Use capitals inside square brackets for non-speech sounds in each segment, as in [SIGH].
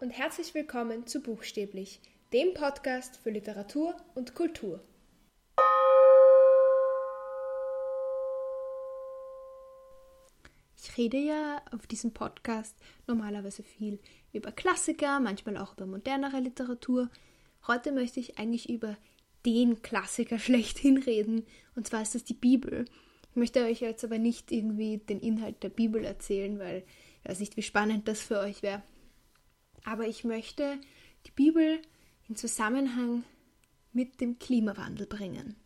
und herzlich willkommen zu Buchstäblich, dem Podcast für Literatur und Kultur. Ich rede ja auf diesem Podcast normalerweise viel über Klassiker, manchmal auch über modernere Literatur. Heute möchte ich eigentlich über den Klassiker [LAUGHS] schlechthin reden, und zwar ist das die Bibel. Ich möchte euch jetzt aber nicht irgendwie den Inhalt der Bibel erzählen, weil ich weiß nicht, wie spannend das für euch wäre. Aber ich möchte die Bibel in Zusammenhang mit dem Klimawandel bringen.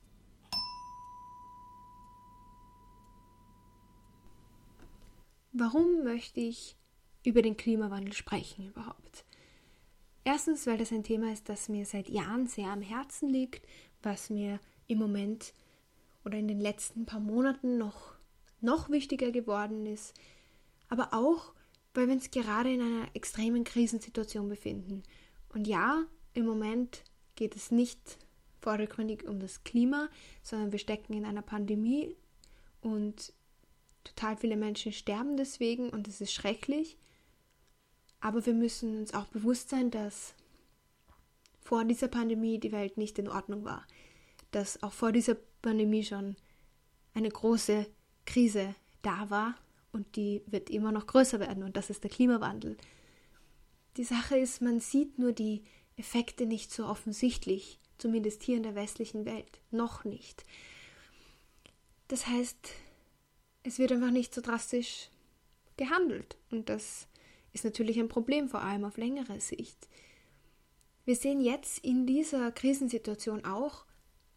Warum möchte ich über den Klimawandel sprechen überhaupt? Erstens, weil das ein Thema ist, das mir seit Jahren sehr am Herzen liegt, was mir im Moment oder in den letzten paar Monaten noch, noch wichtiger geworden ist, aber auch, weil wir uns gerade in einer extremen Krisensituation befinden. Und ja, im Moment geht es nicht vordergründig um das Klima, sondern wir stecken in einer Pandemie und Total viele Menschen sterben deswegen und es ist schrecklich. Aber wir müssen uns auch bewusst sein, dass vor dieser Pandemie die Welt nicht in Ordnung war. Dass auch vor dieser Pandemie schon eine große Krise da war und die wird immer noch größer werden und das ist der Klimawandel. Die Sache ist, man sieht nur die Effekte nicht so offensichtlich, zumindest hier in der westlichen Welt, noch nicht. Das heißt, es wird einfach nicht so drastisch gehandelt. Und das ist natürlich ein Problem, vor allem auf längere Sicht. Wir sehen jetzt in dieser Krisensituation auch,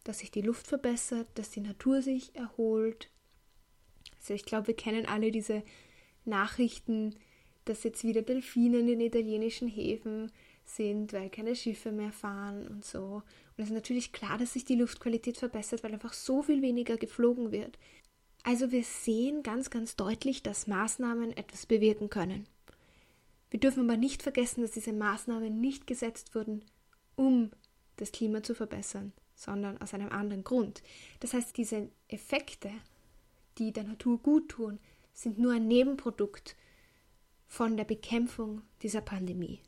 dass sich die Luft verbessert, dass die Natur sich erholt. Also ich glaube, wir kennen alle diese Nachrichten, dass jetzt wieder Delfine in den italienischen Häfen sind, weil keine Schiffe mehr fahren und so. Und es ist natürlich klar, dass sich die Luftqualität verbessert, weil einfach so viel weniger geflogen wird. Also wir sehen ganz, ganz deutlich, dass Maßnahmen etwas bewirken können. Wir dürfen aber nicht vergessen, dass diese Maßnahmen nicht gesetzt wurden, um das Klima zu verbessern, sondern aus einem anderen Grund. Das heißt, diese Effekte, die der Natur gut tun, sind nur ein Nebenprodukt von der Bekämpfung dieser Pandemie.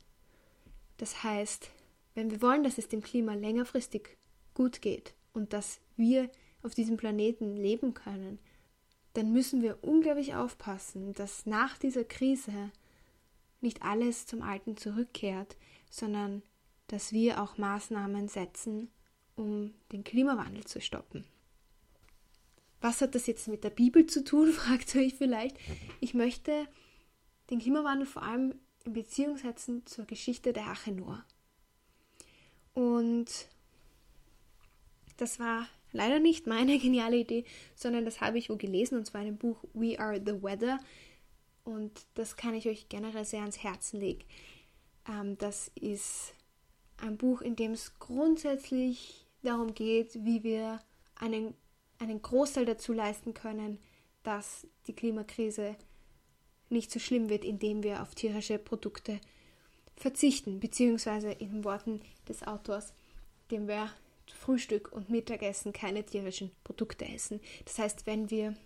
Das heißt, wenn wir wollen, dass es dem Klima längerfristig gut geht und dass wir auf diesem Planeten leben können, dann müssen wir unglaublich aufpassen, dass nach dieser Krise nicht alles zum Alten zurückkehrt, sondern dass wir auch Maßnahmen setzen, um den Klimawandel zu stoppen. Was hat das jetzt mit der Bibel zu tun, [LAUGHS] fragt ihr euch vielleicht. Ich möchte den Klimawandel vor allem in Beziehung setzen zur Geschichte der Arche Noah. Und das war Leider nicht meine [LAUGHS] geniale Idee, sondern das habe ich wo gelesen und zwar in dem Buch We Are the Weather. Und das kann ich euch generell sehr ans Herzen legen. Ähm, das ist ein Buch, in dem es grundsätzlich darum geht, wie wir einen, einen Großteil dazu leisten können, dass die Klimakrise nicht so schlimm wird, indem wir auf tierische Produkte verzichten, beziehungsweise in den Worten des Autors, dem wir Frühstück und Mittagessen keine tierischen Produkte essen. Das heißt, wenn wir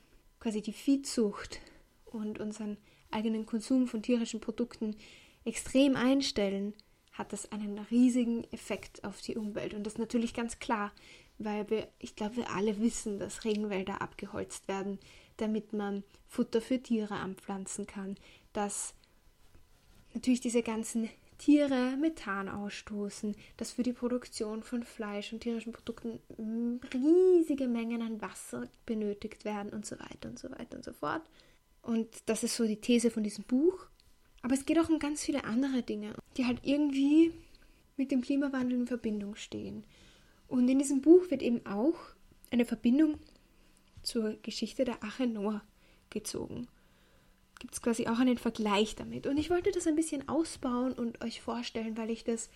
quasi die Viehzucht und unseren eigenen Konsum von tierischen Produkten extrem einstellen, hat das einen riesigen Effekt auf die Umwelt. Und das ist natürlich ganz klar, weil wir, ich glaube, wir alle wissen, dass Regenwälder abgeholzt werden, damit man Futter für Tiere anpflanzen kann, dass natürlich diese ganzen Tiere Methan ausstoßen, dass für die Produktion von Fleisch und tierischen Produkten riesige Mengen an Wasser benötigt werden und so weiter und so weiter und so fort. Und das ist so die These von diesem Buch. Aber es geht auch um ganz viele andere Dinge, die halt irgendwie mit dem Klimawandel in Verbindung stehen. Und in diesem Buch wird eben auch eine Verbindung zur Geschichte der Ache Noah gezogen gibt es quasi auch einen Vergleich damit. Und ich wollte das ein bisschen ausbauen und euch vorstellen, weil ich das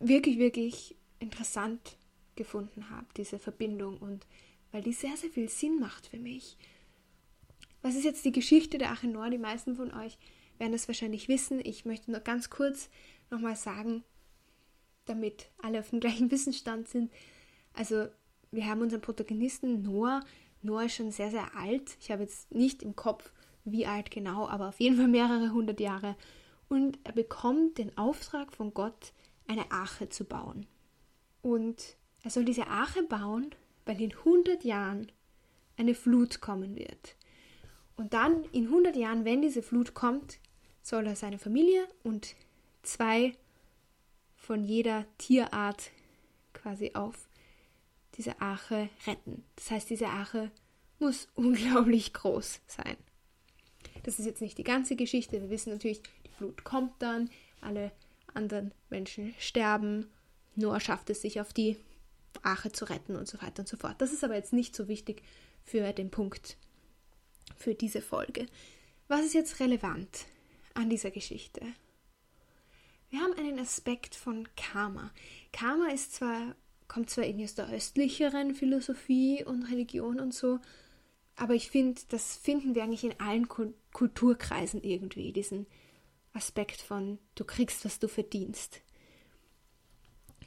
wirklich, wirklich interessant gefunden habe, diese Verbindung und weil die sehr, sehr viel Sinn macht für mich. Was ist jetzt die Geschichte der Achenor? Die meisten von euch werden das wahrscheinlich wissen. Ich möchte nur ganz kurz nochmal sagen, damit alle auf dem [LAUGHS] gleichen Wissensstand sind. Also, wir haben unseren Protagonisten Noah. Noah ist schon sehr, sehr alt. Ich habe jetzt nicht im Kopf, wie alt genau, aber auf jeden Fall mehrere hundert Jahre. und er bekommt den Auftrag von Gott, eine Arche zu bauen. Und er soll diese Arche bauen, weil in 100 Jahren eine Flut kommen wird. Und dann in 100 Jahren, wenn diese Flut kommt, soll er seine Familie und zwei von jeder Tierart quasi auf diese Arche retten. Das heißt, diese Arche muss [LAUGHS] unglaublich groß sein. Das ist jetzt nicht die ganze Geschichte. Wir wissen natürlich, die Flut kommt dann, alle anderen Menschen sterben. Noah schafft es sich auf die Arche zu retten und so weiter und so fort. Das ist aber jetzt nicht so wichtig für den Punkt, für diese Folge. Was ist jetzt relevant an dieser Geschichte? Wir haben einen Aspekt von Karma. Karma ist zwar, kommt zwar irgendwie aus der östlicheren Philosophie und Religion und so, aber ich finde, das finden wir eigentlich in allen Kulturkreisen irgendwie, diesen Aspekt von du kriegst, was du verdienst.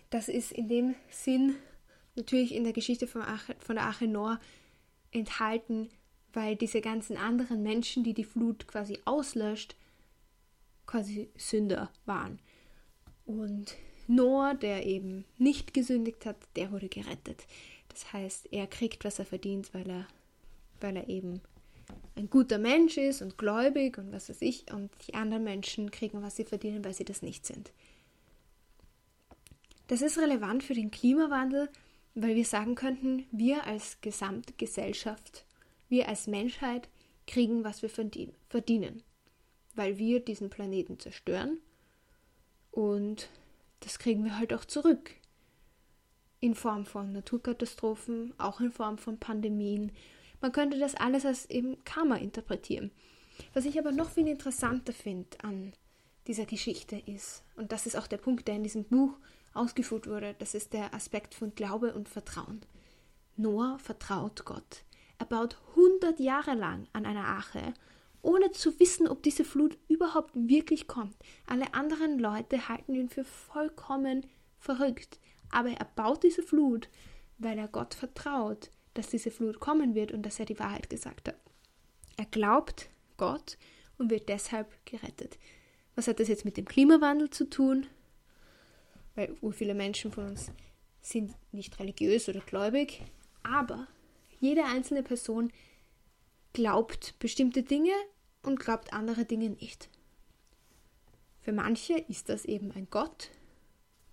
Das ist in dem Sinn natürlich in der Geschichte von, Ache, von der Arche Noah enthalten, weil diese ganzen anderen Menschen, die die Flut quasi auslöscht, quasi Sünder waren. Und Noah, der eben nicht gesündigt hat, der wurde gerettet. Das heißt, er kriegt, was er verdient, weil er, weil er eben ein guter Mensch ist und gläubig und was weiß ich, und die anderen Menschen kriegen, was sie verdienen, weil sie das nicht sind. Das ist relevant für den Klimawandel, weil wir sagen könnten, wir als Gesamtgesellschaft, wir als Menschheit kriegen, was wir verdienen, weil wir diesen Planeten zerstören und das kriegen wir halt auch zurück. In Form von Naturkatastrophen, auch in Form von Pandemien. Man könnte das alles als eben Karma interpretieren. Was ich aber noch viel interessanter finde an dieser Geschichte ist, und das ist auch der Punkt, der in diesem Buch ausgeführt wurde, das ist der Aspekt von Glaube und Vertrauen. Noah vertraut Gott. Er baut 100 Jahre lang an einer Arche, ohne zu wissen, ob diese Flut überhaupt wirklich kommt. Alle anderen Leute halten ihn für vollkommen verrückt. Aber er baut diese Flut, weil er Gott vertraut, dass diese Flut kommen wird und dass er die Wahrheit gesagt hat. Er glaubt Gott und wird deshalb gerettet. Was hat das jetzt mit dem Klimawandel zu tun? weil viele Menschen von uns sind nicht religiös oder gläubig, aber jede einzelne Person glaubt bestimmte Dinge und glaubt andere Dinge nicht. Für manche ist das eben ein Gott.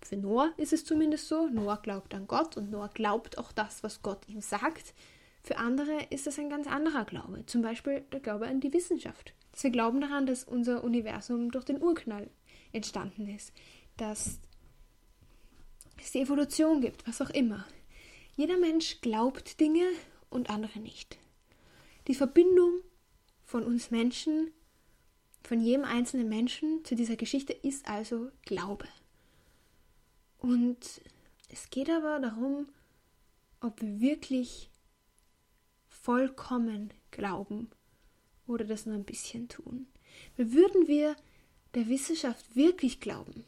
Für Noah ist es zumindest so. Noah glaubt an Gott und Noah glaubt auch das, was Gott ihm sagt. Für andere ist das ein ganz anderer Glaube. Zum Beispiel der Glaube an die Wissenschaft. Sie glauben daran, dass unser Universum durch den Urknall entstanden ist. Dass es die Evolution gibt, was auch immer. Jeder Mensch glaubt Dinge und andere nicht. Die Verbindung von uns Menschen, von jedem einzelnen Menschen zu dieser Geschichte ist also Glaube. Und es geht aber darum, ob wir wirklich vollkommen glauben oder das nur ein bisschen tun. Würden wir der Wissenschaft wirklich glauben,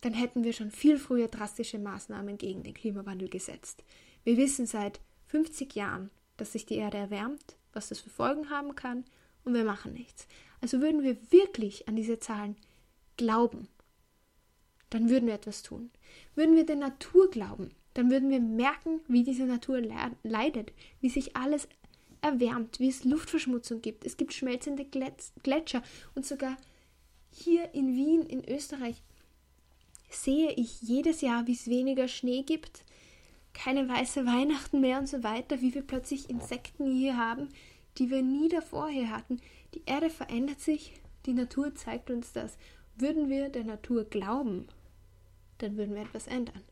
dann hätten wir schon viel früher drastische Maßnahmen gegen den Klimawandel gesetzt. Wir wissen seit 50 Jahren, dass sich die Erde erwärmt, was das für Folgen haben kann, und wir machen nichts. Also würden wir wirklich an diese Zahlen glauben, dann würden wir etwas tun. Würden wir der Natur glauben, dann würden wir merken, wie diese Natur leidet, wie sich alles erwärmt, wie es Luftverschmutzung gibt. Es gibt schmelzende Gletscher und sogar hier in Wien, in Österreich, sehe ich jedes Jahr, wie es weniger Schnee gibt, keine weiße Weihnachten mehr und so weiter, wie wir plötzlich Insekten hier haben, die wir nie davor hier hatten. Die Erde verändert sich, die Natur zeigt uns das. Würden wir der Natur glauben, dann würden wir etwas ändern.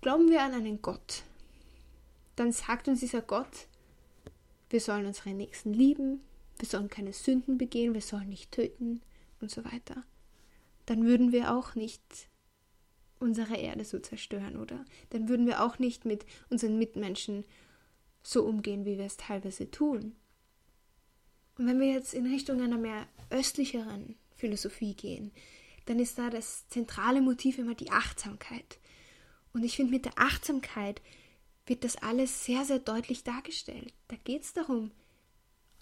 Glauben wir an einen Gott, dann sagt uns dieser Gott, wir sollen unsere Nächsten lieben, wir sollen keine Sünden begehen, wir sollen nicht töten und so weiter dann würden wir auch nicht unsere Erde so zerstören, oder? Dann würden wir auch nicht mit unseren Mitmenschen so umgehen, wie wir es teilweise tun. Und wenn wir jetzt in Richtung einer mehr östlicheren Philosophie gehen, dann ist da das zentrale Motiv immer die Achtsamkeit. Und ich finde, mit der Achtsamkeit wird das alles sehr, sehr deutlich dargestellt. Da geht es darum,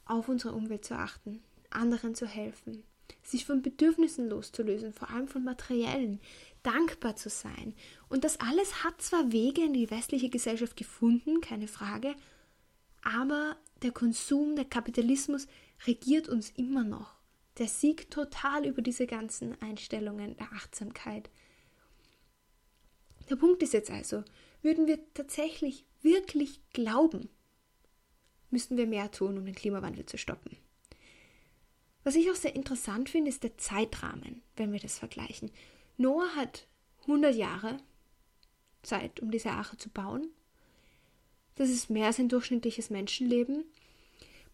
auf unsere Umwelt zu achten, anderen zu helfen, sich von Bedürfnissen loszulösen, vor allem von materiellen, dankbar zu sein. Und das alles hat zwar Wege in die westliche Gesellschaft gefunden, keine Frage, aber der Konsum, der Kapitalismus regiert uns immer noch. Der siegt total über diese ganzen Einstellungen der Achtsamkeit. Der Punkt ist jetzt also, würden wir tatsächlich wirklich glauben, müssten wir mehr tun, um den Klimawandel zu stoppen. Was ich auch sehr interessant finde, ist der Zeitrahmen, wenn wir das vergleichen. Noah hat 100 Jahre Zeit, um diese Arche zu bauen. Das ist mehr als ein durchschnittliches Menschenleben.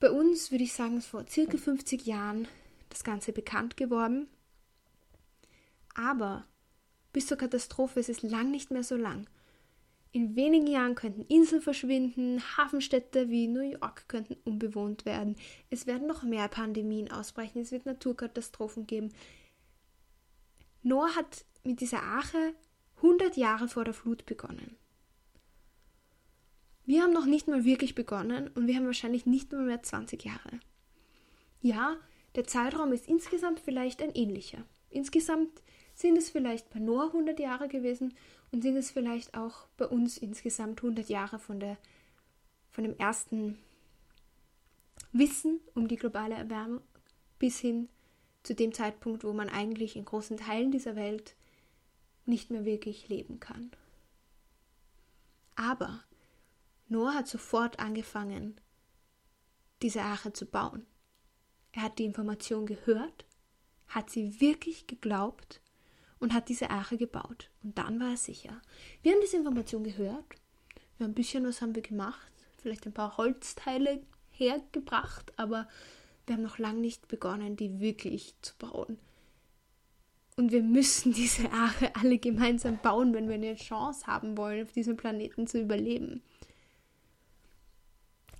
Bei uns würde ich sagen, ist vor circa 50 Jahren das Ganze bekannt geworden. Aber bis zur Katastrophe ist es lang nicht mehr so lang. In wenigen Jahren könnten Inseln verschwinden, Hafenstädte wie New York könnten unbewohnt werden, es werden noch mehr Pandemien ausbrechen, es wird Naturkatastrophen geben. Noah hat mit dieser Arche 100 Jahre vor der Flut begonnen. Wir haben noch nicht mal wirklich begonnen und wir haben wahrscheinlich nicht mal mehr 20 Jahre. Ja, der Zeitraum ist insgesamt vielleicht ein ähnlicher. Insgesamt sind es vielleicht bei Noah 100 Jahre gewesen und sind es vielleicht auch bei uns insgesamt 100 Jahre von, der, von dem ersten Wissen um die globale Erwärmung bis hin zu dem Zeitpunkt, wo man eigentlich in großen Teilen dieser Welt nicht mehr wirklich leben kann. Aber Noah hat sofort angefangen, diese Arche zu bauen. Er hat die Information gehört, hat sie wirklich geglaubt und hat diese Arche gebaut. Und dann war er sicher. Wir haben diese Information gehört. Wir haben ein bisschen was haben wir gemacht. Vielleicht ein paar Holzteile hergebracht, aber wir haben noch lange nicht begonnen, die wirklich zu bauen. Und wir müssen [LAUGHS] diese Arche alle gemeinsam bauen, wenn wir eine Chance haben wollen, auf diesem Planeten zu überleben.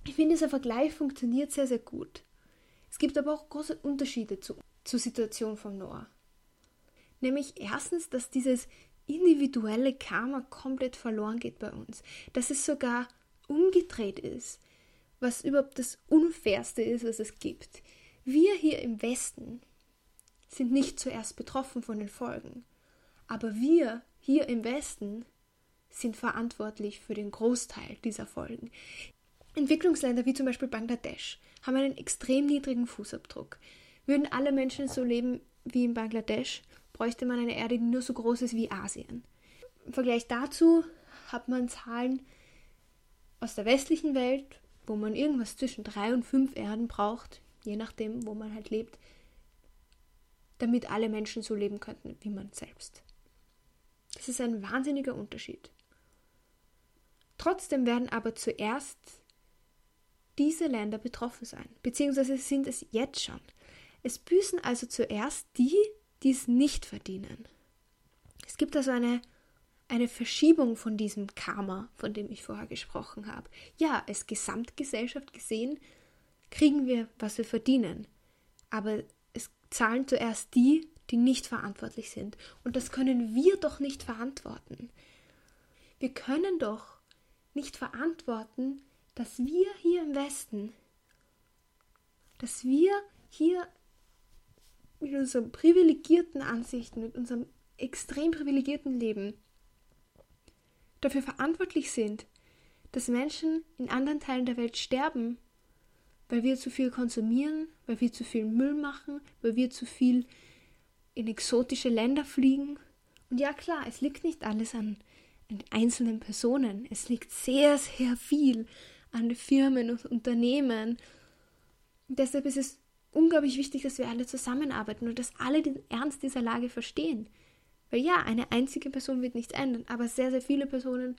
Ich finde, dieser Vergleich funktioniert sehr, sehr gut. Es gibt aber auch große Unterschiede zu, zur Situation von Noah. Nämlich erstens, dass dieses individuelle Karma komplett verloren geht bei uns. Dass es sogar umgedreht ist, was überhaupt das Unfairste ist, was es gibt. Wir hier im Westen sind nicht zuerst betroffen von den Folgen, aber wir hier im Westen sind verantwortlich für den Großteil dieser Folgen. Entwicklungsländer wie zum Beispiel Bangladesch haben einen extrem niedrigen Fußabdruck. Würden alle Menschen so leben wie in Bangladesch, bräuchte man eine Erde, die nur so groß ist wie Asien. Im Vergleich dazu hat man Zahlen aus der westlichen Welt, wo man irgendwas zwischen drei und fünf Erden braucht, je nachdem, wo man halt lebt, damit alle Menschen so leben könnten wie man selbst. Das ist ein wahnsinniger Unterschied. Trotzdem werden aber zuerst diese Länder betroffen sein, beziehungsweise sind es jetzt schon. Es büßen also zuerst die, die es nicht verdienen. Es gibt also eine, eine Verschiebung von diesem Karma, von dem ich vorher gesprochen habe. Ja, als Gesamtgesellschaft gesehen kriegen wir, was wir verdienen. Aber es zahlen zuerst die, die nicht verantwortlich sind. Und das können wir doch nicht verantworten. Wir können doch nicht verantworten, dass wir hier im Westen, dass wir hier mit unseren privilegierten Ansichten, mit unserem extrem privilegierten Leben dafür verantwortlich sind, dass Menschen in anderen Teilen der Welt sterben, weil wir zu viel konsumieren, weil wir zu viel Müll machen, weil wir zu viel in exotische Länder fliegen. Und ja klar, es liegt nicht alles an, einzelnen Personen, es liegt sehr, sehr viel an Firmen und Unternehmen. Und deshalb ist es unglaublich wichtig, dass wir alle zusammenarbeiten und dass alle den Ernst dieser Lage verstehen. Weil ja, eine einzige Person wird nichts ändern, aber sehr, sehr viele Personen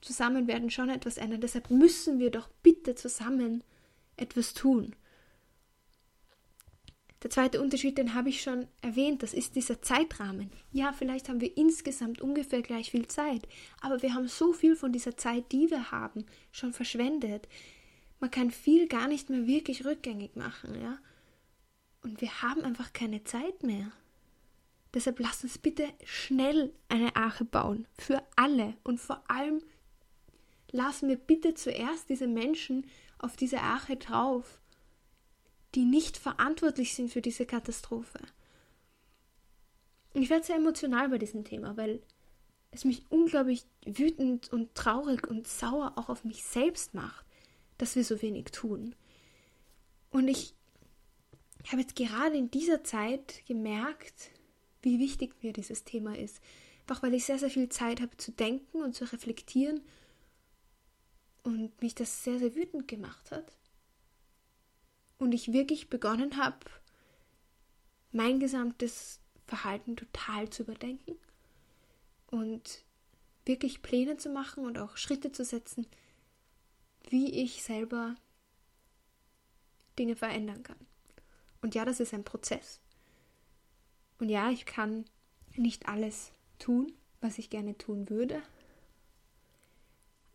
zusammen werden schon etwas ändern. Deshalb müssen wir doch bitte zusammen etwas tun. Der zweite Unterschied, den habe ich schon erwähnt, das ist dieser Zeitrahmen. Ja, vielleicht haben wir insgesamt ungefähr gleich viel Zeit, aber wir haben so viel von dieser Zeit, die wir haben, schon verschwendet. Man kann viel gar nicht mehr wirklich rückgängig machen, ja. Und wir haben einfach keine Zeit mehr. Deshalb lasst uns bitte schnell eine Arche bauen. Für alle. Und vor allem lassen wir bitte zuerst diese Menschen auf diese Arche drauf, die nicht verantwortlich sind für diese Katastrophe. ich werde sehr emotional bei diesem Thema, weil es mich unglaublich wütend und traurig und sauer auch auf mich selbst macht, dass wir so wenig tun. Und ich habe jetzt gerade in dieser Zeit gemerkt, wie wichtig mir dieses Thema ist. Einfach weil ich sehr, sehr viel Zeit habe zu denken und zu reflektieren und mich das sehr, sehr wütend gemacht hat. Und ich wirklich begonnen habe, mein gesamtes Verhalten total zu überdenken und wirklich Pläne zu machen und auch Schritte zu setzen, wie ich selber Dinge verändern kann. Und ja, das ist ein Prozess. Und ja, ich kann nicht alles tun, was ich gerne tun würde.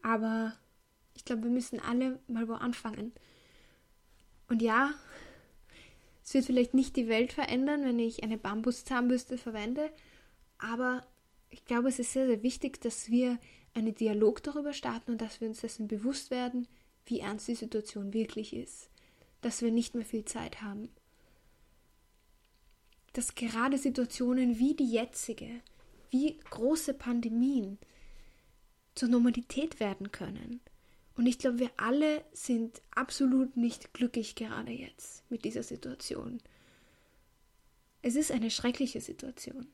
Aber ich glaube, wir müssen alle mal wo anfangen. Und ja, es wird vielleicht nicht die Welt verändern, wenn ich eine Bambuszahnbürste verwende, aber ich glaube, es ist sehr, sehr wichtig, dass wir einen Dialog darüber starten und dass wir uns dessen bewusst werden, wie ernst die Situation wirklich ist. Dass wir nicht mehr viel Zeit haben. Dass gerade Situationen wie die jetzige, wie große Pandemien zur Normalität werden können. Und ich glaube, wir alle sind absolut nicht glücklich gerade jetzt mit dieser Situation. Es ist eine schreckliche Situation.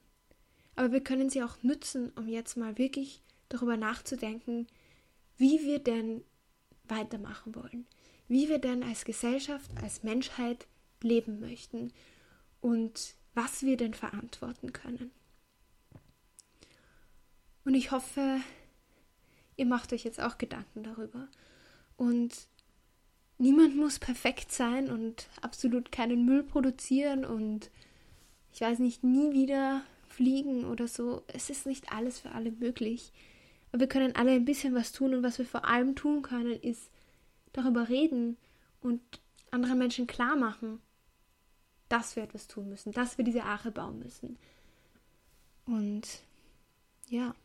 Aber wir können sie auch nützen, um jetzt mal wirklich darüber nachzudenken, wie wir denn weitermachen wollen, wie wir denn als Gesellschaft, als Menschheit leben möchten und was wir denn verantworten können. Und ich hoffe, ihr macht euch jetzt auch Gedanken darüber. Und niemand muss perfekt sein und absolut keinen Müll produzieren und ich weiß nicht, nie wieder fliegen oder so. Es ist nicht alles für alle möglich. Aber wir können alle ein bisschen was tun und was wir vor allem tun können, ist darüber reden und anderen Menschen klar machen, dass wir etwas tun müssen, dass wir diese Arche bauen müssen. Und ja.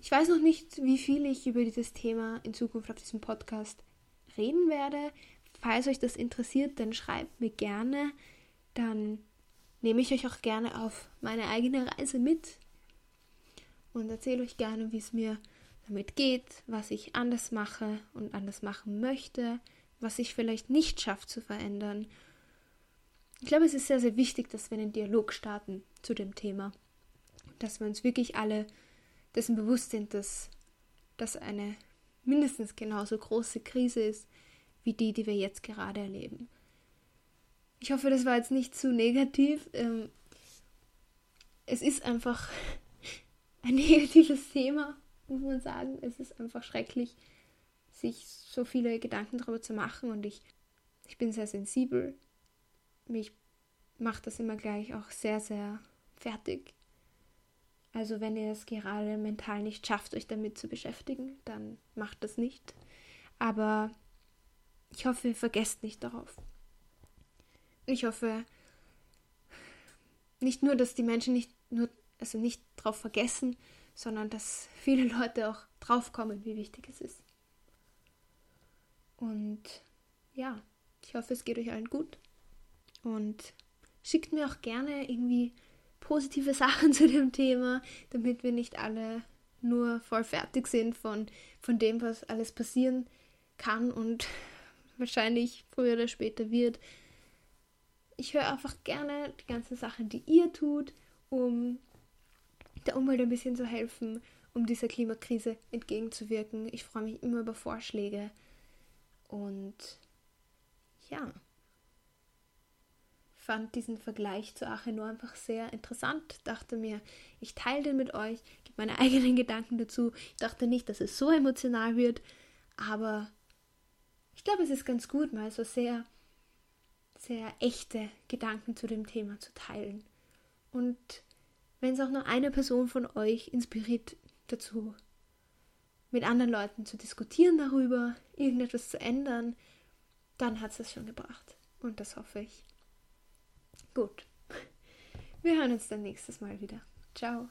Ich weiß noch nicht, wie viel ich über dieses Thema in Zukunft auf diesem Podcast reden werde. Falls euch das interessiert, dann schreibt mir gerne. Dann nehme ich euch auch gerne auf meine eigene Reise mit und erzähle euch gerne, wie es mir damit geht, was ich anders mache und anders machen möchte, was ich vielleicht nicht schaffe zu verändern. Ich glaube, es ist sehr, sehr wichtig, dass wir einen Dialog starten zu dem Thema. Dass wir uns wirklich alle dessen bewusst sind, dass das eine mindestens genauso große Krise ist wie die, die wir jetzt gerade erleben. Ich hoffe, das war jetzt nicht zu negativ. Ähm, es ist einfach [LAUGHS] ein negatives Thema, muss man sagen. Es ist einfach schrecklich, sich so viele Gedanken darüber zu machen und ich, ich bin sehr sensibel. Mich macht das immer gleich auch sehr, sehr fertig. Also wenn ihr es gerade mental nicht schafft, euch damit zu beschäftigen, dann macht das nicht. Aber ich hoffe, ihr vergesst nicht darauf. Ich hoffe nicht nur, dass die Menschen nicht nur, also nicht drauf vergessen, sondern dass viele Leute auch drauf kommen, wie wichtig es ist. Und ja, ich hoffe, es geht euch allen gut. Und schickt mir auch gerne irgendwie positive [LAUGHS] Sachen zu dem Thema, damit wir nicht alle nur voll fertig sind von, von dem, was alles passieren kann und [LAUGHS] wahrscheinlich früher oder später wird. Ich höre einfach gerne die ganzen Sachen, die ihr tut, um der Umwelt ein bisschen zu helfen, um dieser Klimakrise entgegenzuwirken. Ich freue mich immer über Vorschläge. Und ja, fand diesen Vergleich zu Achenor einfach sehr interessant. Dachte mir, ich teile den mit euch, gebe meine [LAUGHS] eigenen Gedanken dazu. Ich dachte nicht, dass es so emotional wird, aber ich glaube, es ist ganz gut, mal so sehr sehr echte Gedanken zu dem Thema zu teilen. Und wenn es auch nur eine Person von euch inspiriert dazu, mit anderen Leuten zu diskutieren darüber, irgendetwas zu ändern, dann hat es das schon gebracht. Und das hoffe ich. Gut. Wir hören uns dann nächstes Mal wieder. Ciao.